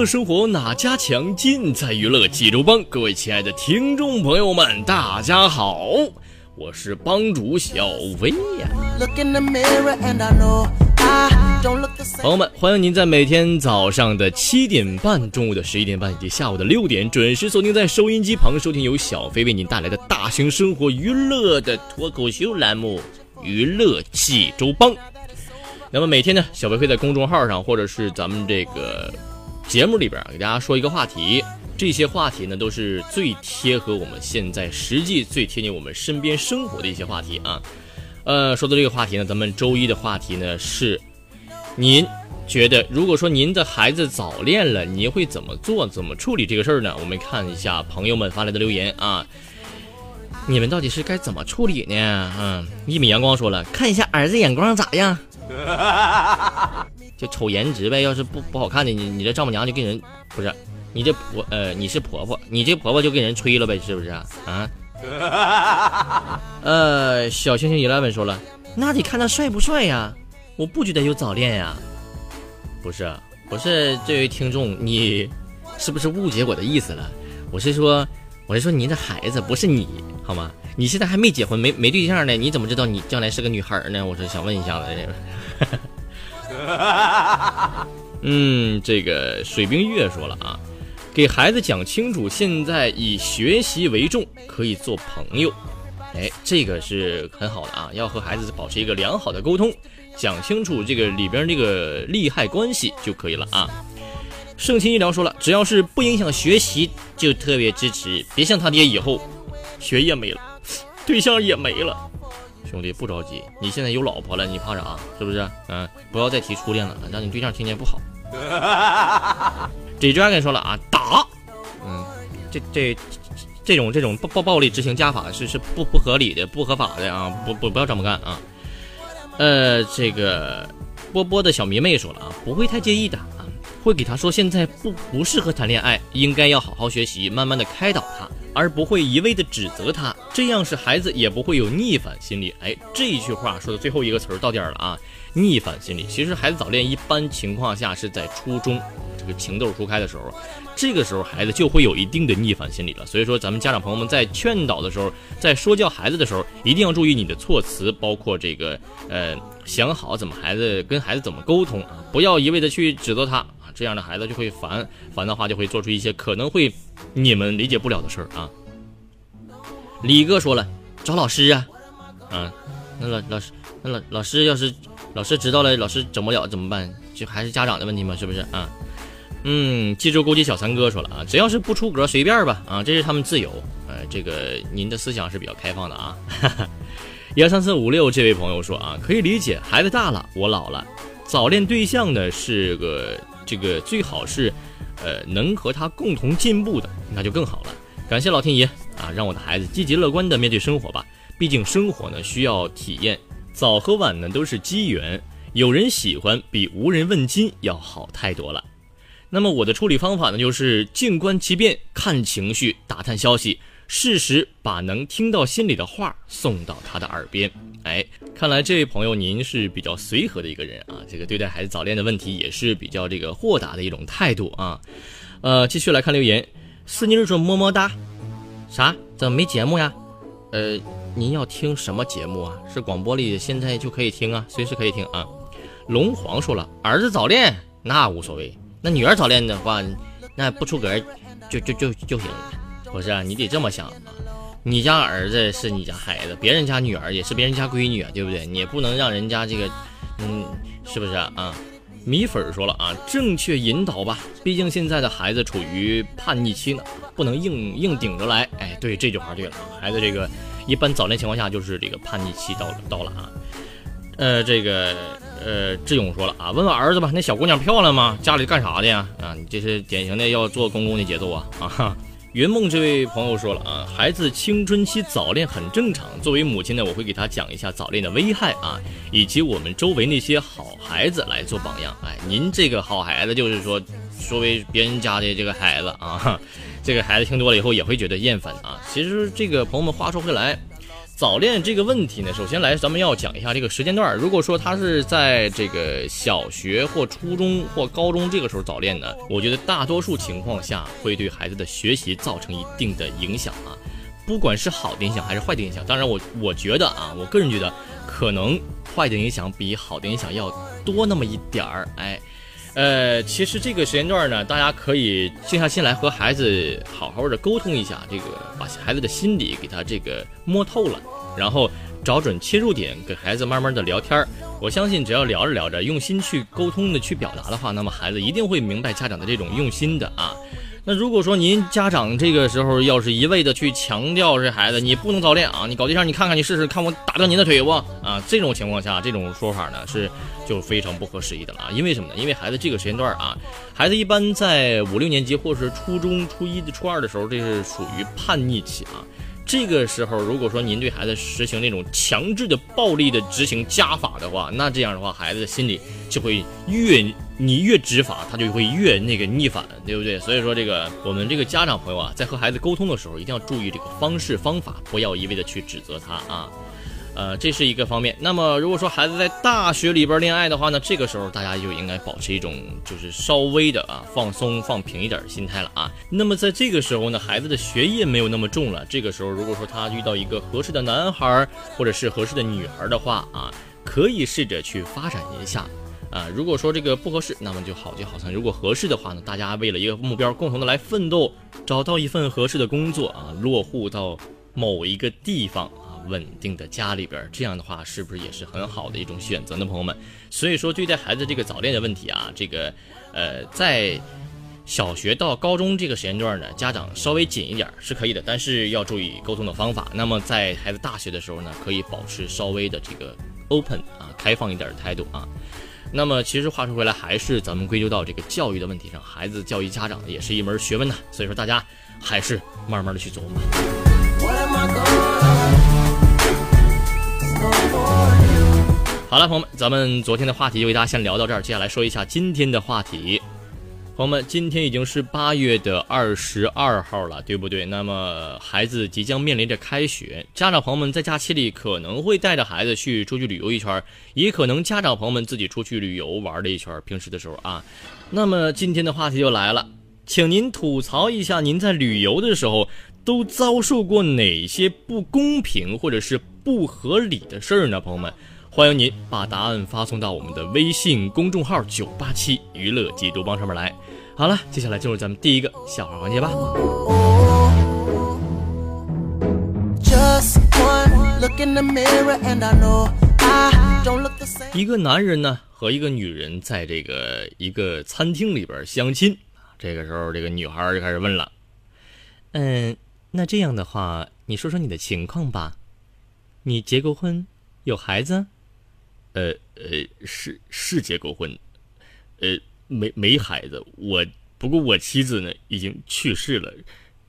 乐生活哪家强？尽在娱乐济州帮。各位亲爱的听众朋友们，大家好，我是帮主小薇呀。朋友们，欢迎您在每天早上的七点半、中午的十一点半以及下午的六点准时锁定在收音机旁收听由小飞为您带来的大型生活娱乐的脱口秀栏目《娱乐济州帮》。那么每天呢，小飞会在公众号上或者是咱们这个。节目里边给大家说一个话题，这些话题呢都是最贴合我们现在实际、最贴近我们身边生活的一些话题啊。呃，说到这个话题呢，咱们周一的话题呢是，您觉得如果说您的孩子早恋了，您会怎么做、怎么处理这个事儿呢？我们看一下朋友们发来的留言啊，你们到底是该怎么处理呢？嗯，一米阳光说了，看一下儿子眼光咋样。就瞅颜值呗，要是不不好看的，你你这丈母娘就给人不是，你这婆呃你是婆婆，你这婆婆就给人吹了呗，是不是啊？啊？呃，小星星 eleven 说了，那得看他帅不帅呀，我不觉得有早恋呀。不是，不是这位听众，你是不是误解我的意思了？我是说，我是说您的孩子不是你，好吗？你现在还没结婚，没没对象呢，你怎么知道你将来是个女孩呢？我是想问一下子这个。嗯，这个水冰月说了啊，给孩子讲清楚，现在以学习为重，可以做朋友。哎，这个是很好的啊，要和孩子保持一个良好的沟通，讲清楚这个里边这个利害关系就可以了啊。盛清医疗说了，只要是不影响学习，就特别支持。别像他爹以后，学业没了，对象也没了。兄弟不着急，你现在有老婆了，你怕啥？是不是？嗯，不要再提初恋了，让你对象听见不好。这 dragon 说了啊，打，嗯，这这这种这种暴暴暴力执行家法是是不不合理的，不合法的啊！不不不要这么干啊！呃，这个波波的小迷妹说了啊，不会太介意的，会给他说现在不不适合谈恋爱，应该要好好学习，慢慢的开导他。而不会一味的指责他，这样是孩子也不会有逆反心理。哎，这一句话说的最后一个词儿到点儿了啊！逆反心理，其实孩子早恋一般情况下是在初中这个情窦初开的时候，这个时候孩子就会有一定的逆反心理了。所以说，咱们家长朋友们在劝导的时候，在说教孩子的时候，一定要注意你的措辞，包括这个呃，想好怎么孩子跟孩子怎么沟通啊，不要一味的去指责他。这样的孩子就会烦，烦的话就会做出一些可能会你们理解不了的事儿啊。李哥说了，找老师啊，啊，那老老师，那老老师要是老师知道了，老师整不了怎么办？就还是家长的问题吗？是不是啊？嗯，济州枸杞小三哥说了啊，只要是不出格，随便吧，啊，这是他们自由。呃，这个您的思想是比较开放的啊。一二三四五六，这位朋友说啊，可以理解，孩子大了，我老了，早恋对象呢是个。这个最好是，呃，能和他共同进步的，那就更好了。感谢老天爷啊，让我的孩子积极乐观的面对生活吧。毕竟生活呢需要体验，早和晚呢都是机缘，有人喜欢比无人问津要好太多了。那么我的处理方法呢，就是静观其变，看情绪，打探消息。适时把能听到心里的话送到他的耳边。哎，看来这位朋友您是比较随和的一个人啊，这个对待孩子早恋的问题也是比较这个豁达的一种态度啊。呃，继续来看留言，四妮说么么哒。啥？怎么没节目呀？呃，您要听什么节目啊？是广播里现在就可以听啊，随时可以听啊。龙皇说了，儿子早恋那无所谓，那女儿早恋的话，那不出格就就就就行。不是啊，你得这么想啊，你家儿子是你家孩子，别人家女儿也是别人家闺女啊，对不对？你也不能让人家这个，嗯，是不是啊？米粉说了啊，正确引导吧，毕竟现在的孩子处于叛逆期呢，不能硬硬顶着来。哎，对，这句话对了，孩子这个一般早恋情况下就是这个叛逆期到了到了啊。呃，这个呃，志勇说了啊，问问儿子吧，那小姑娘漂亮吗？家里干啥的呀？啊，你这是典型的要做公公的节奏啊啊！哈云梦这位朋友说了啊，孩子青春期早恋很正常。作为母亲呢，我会给他讲一下早恋的危害啊，以及我们周围那些好孩子来做榜样。哎，您这个好孩子就是说，作为别人家的这个孩子啊，这个孩子听多了以后也会觉得厌烦啊。其实这个朋友们话说回来。早恋这个问题呢，首先来咱们要讲一下这个时间段。如果说他是在这个小学或初中或高中这个时候早恋呢，我觉得大多数情况下会对孩子的学习造成一定的影响啊，不管是好的影响还是坏的影响。当然，我我觉得啊，我个人觉得可能坏的影响比好的影响要多那么一点儿。哎。呃，其实这个时间段呢，大家可以静下心来和孩子好好的沟通一下，这个把孩子的心理给他这个摸透了，然后找准切入点，给孩子慢慢的聊天儿。我相信只要聊着聊着，用心去沟通的去表达的话，那么孩子一定会明白家长的这种用心的啊。那如果说您家长这个时候要是一味的去强调这孩子你不能早恋啊，你搞对象你看看你试试看我打断您的腿不啊？这种情况下，这种说法呢是就非常不合时宜的了啊。因为什么呢？因为孩子这个时间段啊，孩子一般在五六年级或者是初中初一初二的时候，这是属于叛逆期啊。这个时候，如果说您对孩子实行那种强制的暴力的执行家法的话，那这样的话，孩子的心里就会越你越执法，他就会越那个逆反，对不对？所以说，这个我们这个家长朋友啊，在和孩子沟通的时候，一定要注意这个方式方法，不要一味的去指责他啊。呃，这是一个方面。那么，如果说孩子在大学里边恋爱的话呢，这个时候大家就应该保持一种就是稍微的啊放松、放平一点心态了啊。那么在这个时候呢，孩子的学业没有那么重了。这个时候，如果说他遇到一个合适的男孩或者是合适的女孩的话啊，可以试着去发展一下啊。如果说这个不合适，那么就好聚好散。如果合适的话呢，大家为了一个目标，共同的来奋斗，找到一份合适的工作啊，落户到某一个地方啊。稳定的家里边，这样的话是不是也是很好的一种选择呢，朋友们？所以说，对待孩子这个早恋的问题啊，这个，呃，在小学到高中这个时间段呢，家长稍微紧一点是可以的，但是要注意沟通的方法。那么在孩子大学的时候呢，可以保持稍微的这个 open 啊，开放一点的态度啊。那么其实话说回来，还是咱们归咎到这个教育的问题上，孩子教育家长也是一门学问呐。所以说，大家还是慢慢的去琢磨。好了，朋友们，咱们昨天的话题就为大家先聊到这儿。接下来说一下今天的话题。朋友们，今天已经是八月的二十二号了，对不对？那么孩子即将面临着开学，家长朋友们在假期里可能会带着孩子去出去旅游一圈，也可能家长朋友们自己出去旅游玩了一圈。平时的时候啊，那么今天的话题就来了，请您吐槽一下您在旅游的时候都遭受过哪些不公平或者是不合理的事儿呢？朋友们。欢迎您把答案发送到我们的微信公众号“九八七娱乐基督帮”上面来。好了，接下来进入咱们第一个笑话环节吧。一个男人呢和一个女人在这个一个餐厅里边相亲，这个时候这个女孩就开始问了：“嗯，那这样的话，你说说你的情况吧，你结过婚，有孩子？”呃呃，是是结过婚，呃，没没孩子。我不过我妻子呢已经去世了，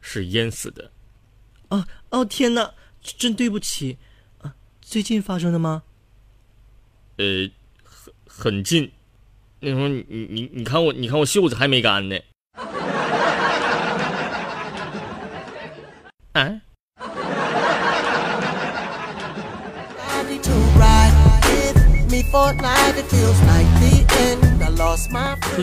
是淹死的。哦哦，天哪，真对不起啊！最近发生的吗？呃，很很近。那时候你你你看我，你看我袖子还没干呢。啊？说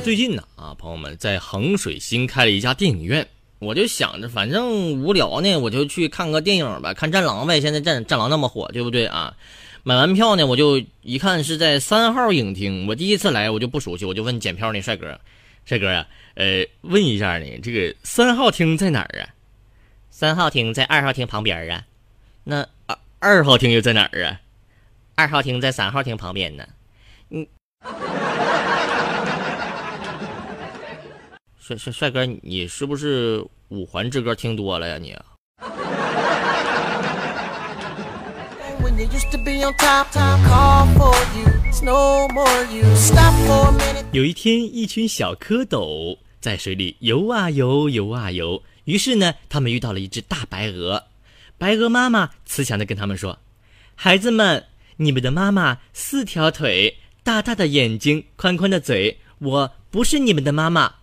最近呢啊，朋友们在衡水新开了一家电影院，我就想着反正无聊呢，我就去看个电影吧，看战狼呗。现在战战狼那么火，对不对啊？买完票呢，我就一看是在三号影厅。我第一次来，我就不熟悉，我就问检票那帅哥，帅哥啊，呃，问一下呢，这个三号厅在哪儿啊？三号厅在二号厅旁边啊。那二二号厅又在哪儿啊？二号厅在三号厅旁边呢，嗯。帅帅帅哥，你是不是五环之歌听多了呀？你？When you used to be on top, call for you. It's no more you. Stop for a minute. 有一天，一群小蝌蚪在水里游啊游，游啊游。于是呢，他们遇到了一只大白鹅。白鹅妈妈慈祥的跟他们说：“孩子们，你们的妈妈四条腿，大大的眼睛，宽宽的嘴，我不是你们的妈妈。”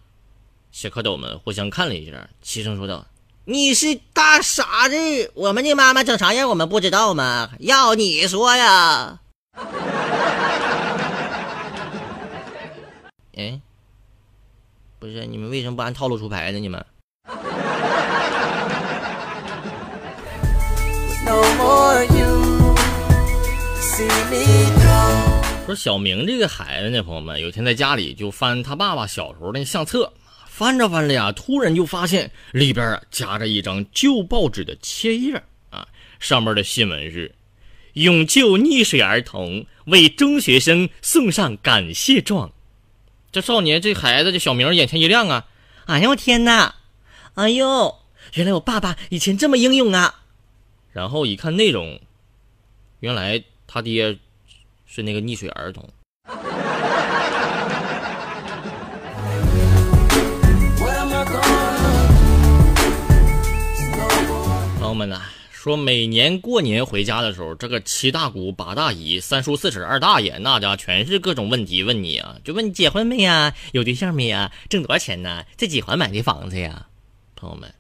小蝌蚪们互相看了一下，齐声说道你是大傻子！我们的妈妈长啥样，我们不知道吗？要你说呀！：“ 哎，不是，你们为什么不按套路出牌呢？你们？” No more. 说小明这个孩子呢，朋友们，有天在家里就翻他爸爸小时候那相册，翻着翻着呀，突然就发现里边啊夹着一张旧报纸的切页啊，上面的新闻是：永救溺水儿童，为中学生送上感谢状。这少年，这孩子，这小明眼前一亮啊！哎呦我天哪！哎呦，原来我爸爸以前这么英勇啊！然后一看内容，原来他爹是那个溺水儿童。朋友们呐、说每年过年回家的时候，这个七大姑八大姨、三叔四婶二大爷，那家全是各种问题问你啊，就问你结婚没呀，有对象没呀，挣多少钱呢，在几环买的房子呀？朋友们，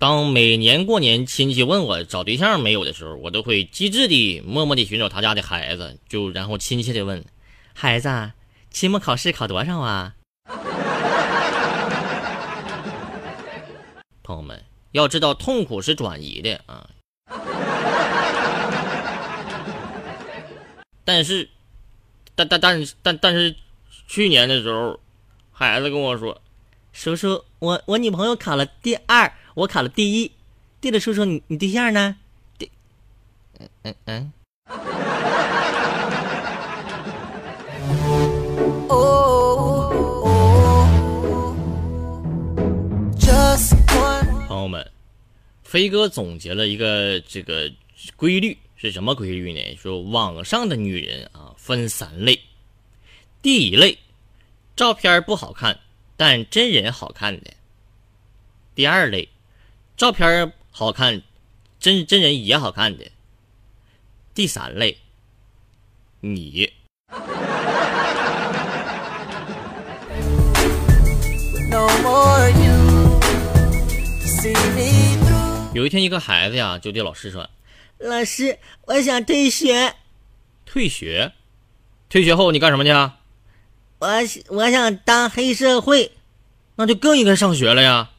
当每年过年亲戚问我找对象没有的时候，我都会机智的默默的寻找他家的孩子，就然后亲切的问：“孩子啊，期末考试考多少啊？” 朋友们，要知道痛苦是转移的啊。但是，但但但但但是，去年的时候，孩子跟我说，叔叔，我我女朋友考了第二，我考了第一。对了，叔叔，你你对象呢？嗯嗯，Oh. 朋友们，飞哥总结了一个这个规律是什么规律呢？说网上的女人啊分三类，第一类，照片不好看，但真人好看的；第二类，照片好看，真真人也好看的；第三类，你。有一天，一个孩子呀就对老师说老师，我想退学，：“退学，退学后你干什么去啊？我我想当黑社会。那就更应该上学了呀。”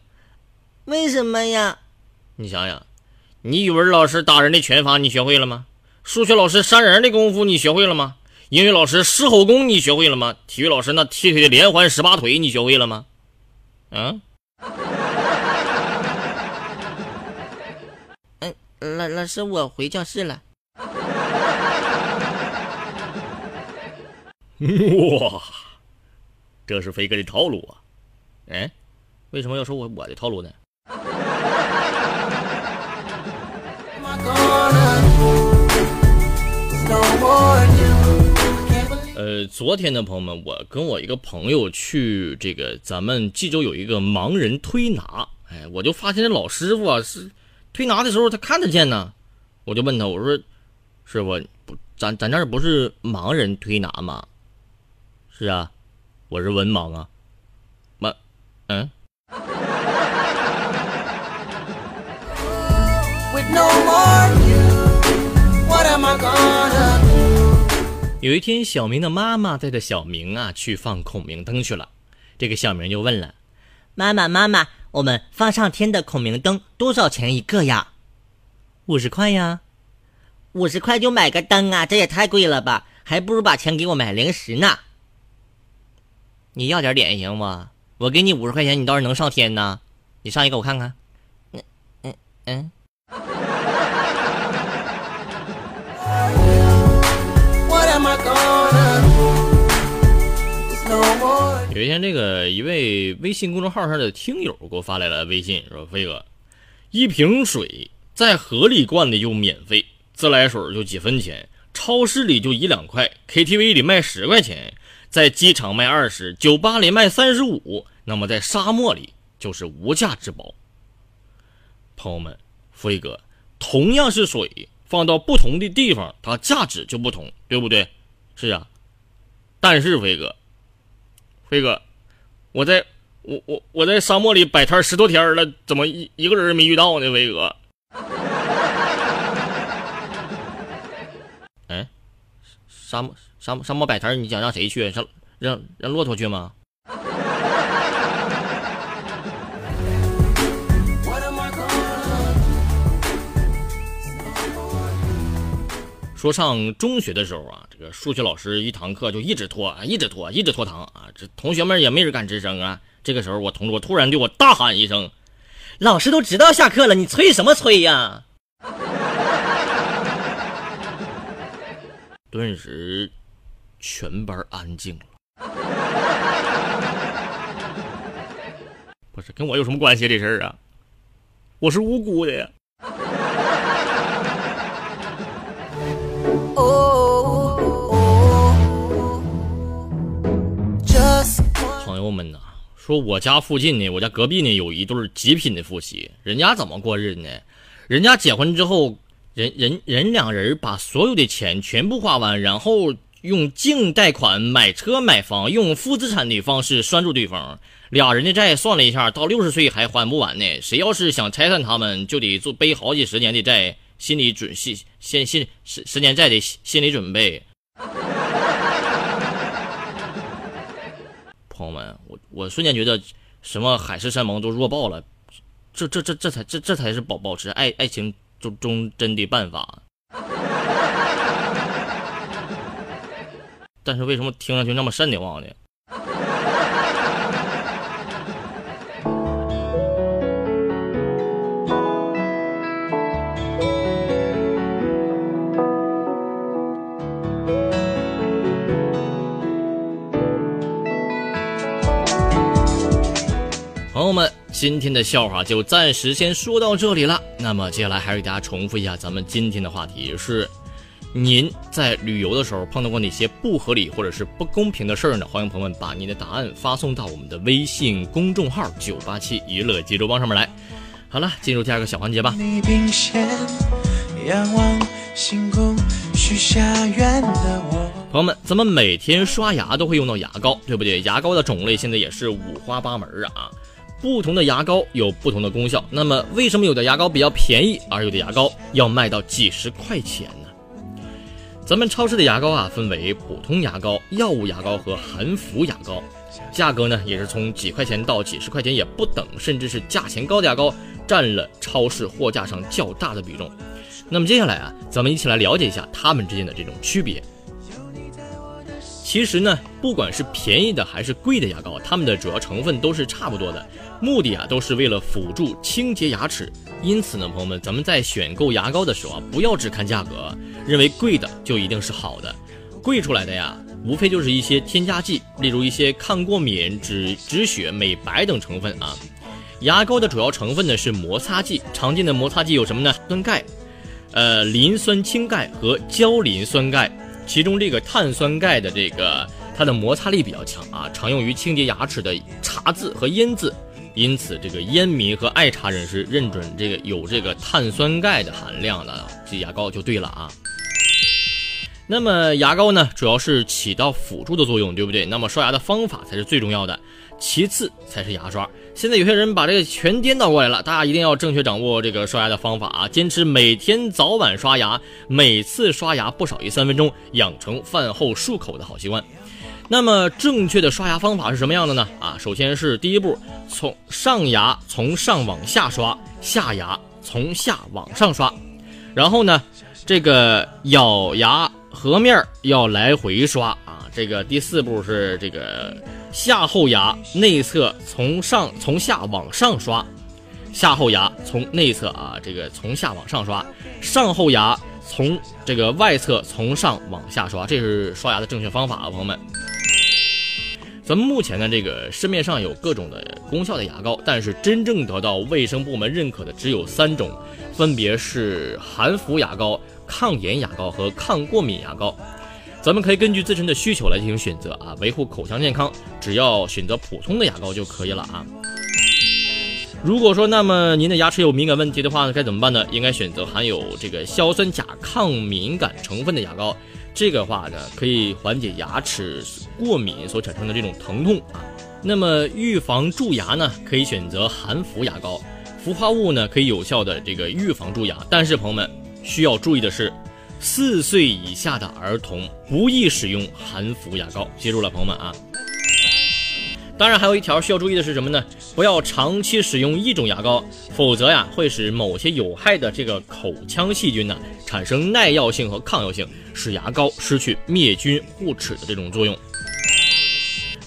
为什么呀？你想想，你语文老师打人的拳法你学会了吗？数学老师扇人的功夫你学会了吗？英语老师狮吼功你学会了吗？体育老师那踢腿的连环十八腿你学会了吗？嗯，嗯，老老师，我回教室了。哇，这是飞哥的套路啊！哎，为什么要说我我的套路呢？呃，昨天的，朋友们，我跟我一个朋友去这个咱们冀州有一个盲人推拿，哎，我就发现这老师傅啊是推拿的时候他看得见呢，我就问他，我说师傅，不，咱咱这不是盲人推拿吗？是啊，我是文盲啊，盲，嗯，With no more you. What am I gonna? 有一天，小明的妈妈带着小明啊去放孔明灯去了。这个小明就问了妈妈，妈妈，我们放上天的孔明灯多少钱一个呀？：“五十块呀。五十块就买个灯啊，这也太贵了吧？还不如把钱给我买零食呢。你要点脸行吗？我给你五十块钱，你倒是能上天呐？你上一个我看看。嗯 am I 有一天，这个一位微信公众号上的听友给我发来了微信，说：“飞哥，一瓶水在河里灌的就免费，自来水就几分钱，超市里就一两块，KTV 里卖十块钱，在机场卖二十，酒吧里卖三十五，那么在沙漠里就是无价之宝。”朋友们，飞哥，同样是水，放到不同的地方，它价值就不同，对不对？是啊，但是飞哥。飞哥，我在我我我在沙漠里摆摊十多天了，怎么一一个人没遇到呢？飞哥，哎，沙漠沙漠沙漠摆摊，你想让谁去？让让让骆驼去吗？说上中学的时候啊，这个数学老师一堂课就一直拖啊，一直拖，一直拖堂啊。这同学们也没人敢吱声啊。这个时候，我同桌突然对我大喊一声：“老师都知道下课了，你催什么催呀？” 顿时，全班安静了。不是跟我有什么关系这事儿啊？我是无辜的呀。友们呐，说我家附近呢，我家隔壁呢有一对极品的夫妻，人家怎么过日子呢？人家结婚之后，人人人两人把所有的钱全部花完，然后用净贷款买车买房，用负资产的方式拴住对方。俩人的债算了一下，到六十岁还还不完呢。谁要是想拆散他们，就得做背好几十年的债，心理准心先心十十年债的心理准备。朋友们，我我瞬间觉得什么海誓山盟都弱爆了，这这这这才这这才是保保持爱爱情忠忠贞的办法。但是为什么听上去那么瘆得慌呢？友们，今天的笑话就暂时先说到这里了。那么接下来还是给大家重复一下咱们今天的话题是：您在旅游的时候碰到过哪些不合理或者是不公平的事儿呢？欢迎朋友们把您的答案发送到我们的微信公众号“九八七娱乐济州帮”上面来。好了，进入第二个小环节吧。朋友们，咱们每天刷牙都会用到牙膏，对不对？牙膏的种类现在也是五花八门啊。不同的牙膏有不同的功效，那么为什么有的牙膏比较便宜，而有的牙膏要卖到几十块钱呢？咱们超市的牙膏啊，分为普通牙膏、药物牙膏和含氟牙膏，价格呢也是从几块钱到几十块钱也不等，甚至是价钱高的牙膏占了超市货架上较大的比重。那么接下来啊，咱们一起来了解一下它们之间的这种区别。其实呢，不管是便宜的还是贵的牙膏，它们的主要成分都是差不多的，目的啊都是为了辅助清洁牙齿。因此呢，朋友们，咱们在选购牙膏的时候啊，不要只看价格，认为贵的就一定是好的。贵出来的呀，无非就是一些添加剂，例如一些抗过敏、止止血、美白等成分啊。牙膏的主要成分呢是摩擦剂，常见的摩擦剂有什么呢？酸钙、呃磷酸氢钙和焦磷酸钙。其中这个碳酸钙的这个它的摩擦力比较强啊，常用于清洁牙齿的茶渍和烟渍，因此这个烟民和爱茶人士认准这个有这个碳酸钙的含量的这牙膏就对了啊。那么牙膏呢，主要是起到辅助的作用，对不对？那么刷牙的方法才是最重要的，其次才是牙刷。现在有些人把这个全颠倒过来了，大家一定要正确掌握这个刷牙的方法啊！坚持每天早晚刷牙，每次刷牙不少于三分钟，养成饭后漱口的好习惯。那么正确的刷牙方法是什么样的呢？啊，首先是第一步，从上牙从上往下刷，下牙从下往上刷，然后呢，这个咬牙。颌面要来回刷。啊，这个第四步是这个下后牙内侧从上从下往上刷，下后牙从内侧啊这个从下往上刷，上后牙从这个外侧从上往下刷，这是刷牙的正确方法啊，朋友们。咱们目前呢，这个市面上有各种的功效的牙膏，但是真正得到卫生部门认可的只有三种，分别是含氟牙膏、抗炎牙膏和抗过敏牙膏。咱们可以根据自身的需求来进行选择啊，维护口腔健康，只要选择普通的牙膏就可以了啊。如果说那么您的牙齿有敏感问题的话呢，该怎么办呢？应该选择含有这个硝酸钾抗敏感成分的牙膏，这个话呢可以缓解牙齿过敏所产生的这种疼痛啊。那么预防蛀牙呢，可以选择含氟牙膏，氟化物呢可以有效的这个预防蛀牙，但是朋友们需要注意的是。四岁以下的儿童不宜使用含氟牙膏，记住了，朋友们啊。当然，还有一条需要注意的是什么呢？不要长期使用一种牙膏，否则呀，会使某些有害的这个口腔细菌呢产生耐药性和抗药性，使牙膏失去灭菌护齿的这种作用。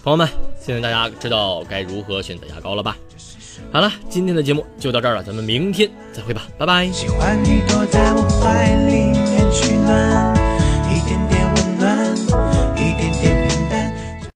朋友们，现在大家知道该如何选择牙膏了吧？好了，今天的节目就到这儿了，咱们明天再会吧，拜拜。喜欢你躲在我怀里面取暖。